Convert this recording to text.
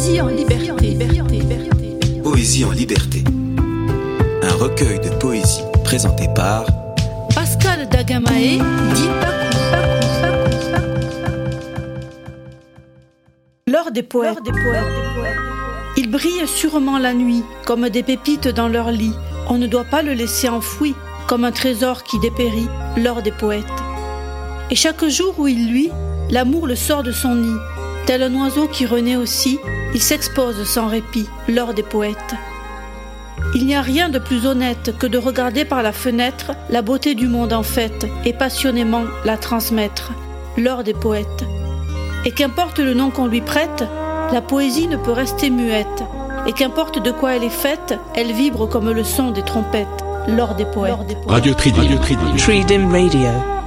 Poésie en liberté. Poésie en liberté. Un recueil de poésie présenté par Pascal Dagamae, dit L'heure des poètes. Ils brillent sûrement la nuit, comme des pépites dans leur lit. On ne doit pas le laisser enfoui, comme un trésor qui dépérit, l'heure des poètes. Et chaque jour où il luit, l'amour le sort de son nid. Tel un oiseau qui renaît aussi, il s'expose sans répit, l'heure des poètes. Il n'y a rien de plus honnête que de regarder par la fenêtre la beauté du monde en fête et passionnément la transmettre, l'heure des poètes. Et qu'importe le nom qu'on lui prête, la poésie ne peut rester muette. Et qu'importe de quoi elle est faite, elle vibre comme le son des trompettes, l'or des poètes. Radio Tridim. Radio Tridim. Tridim Radio.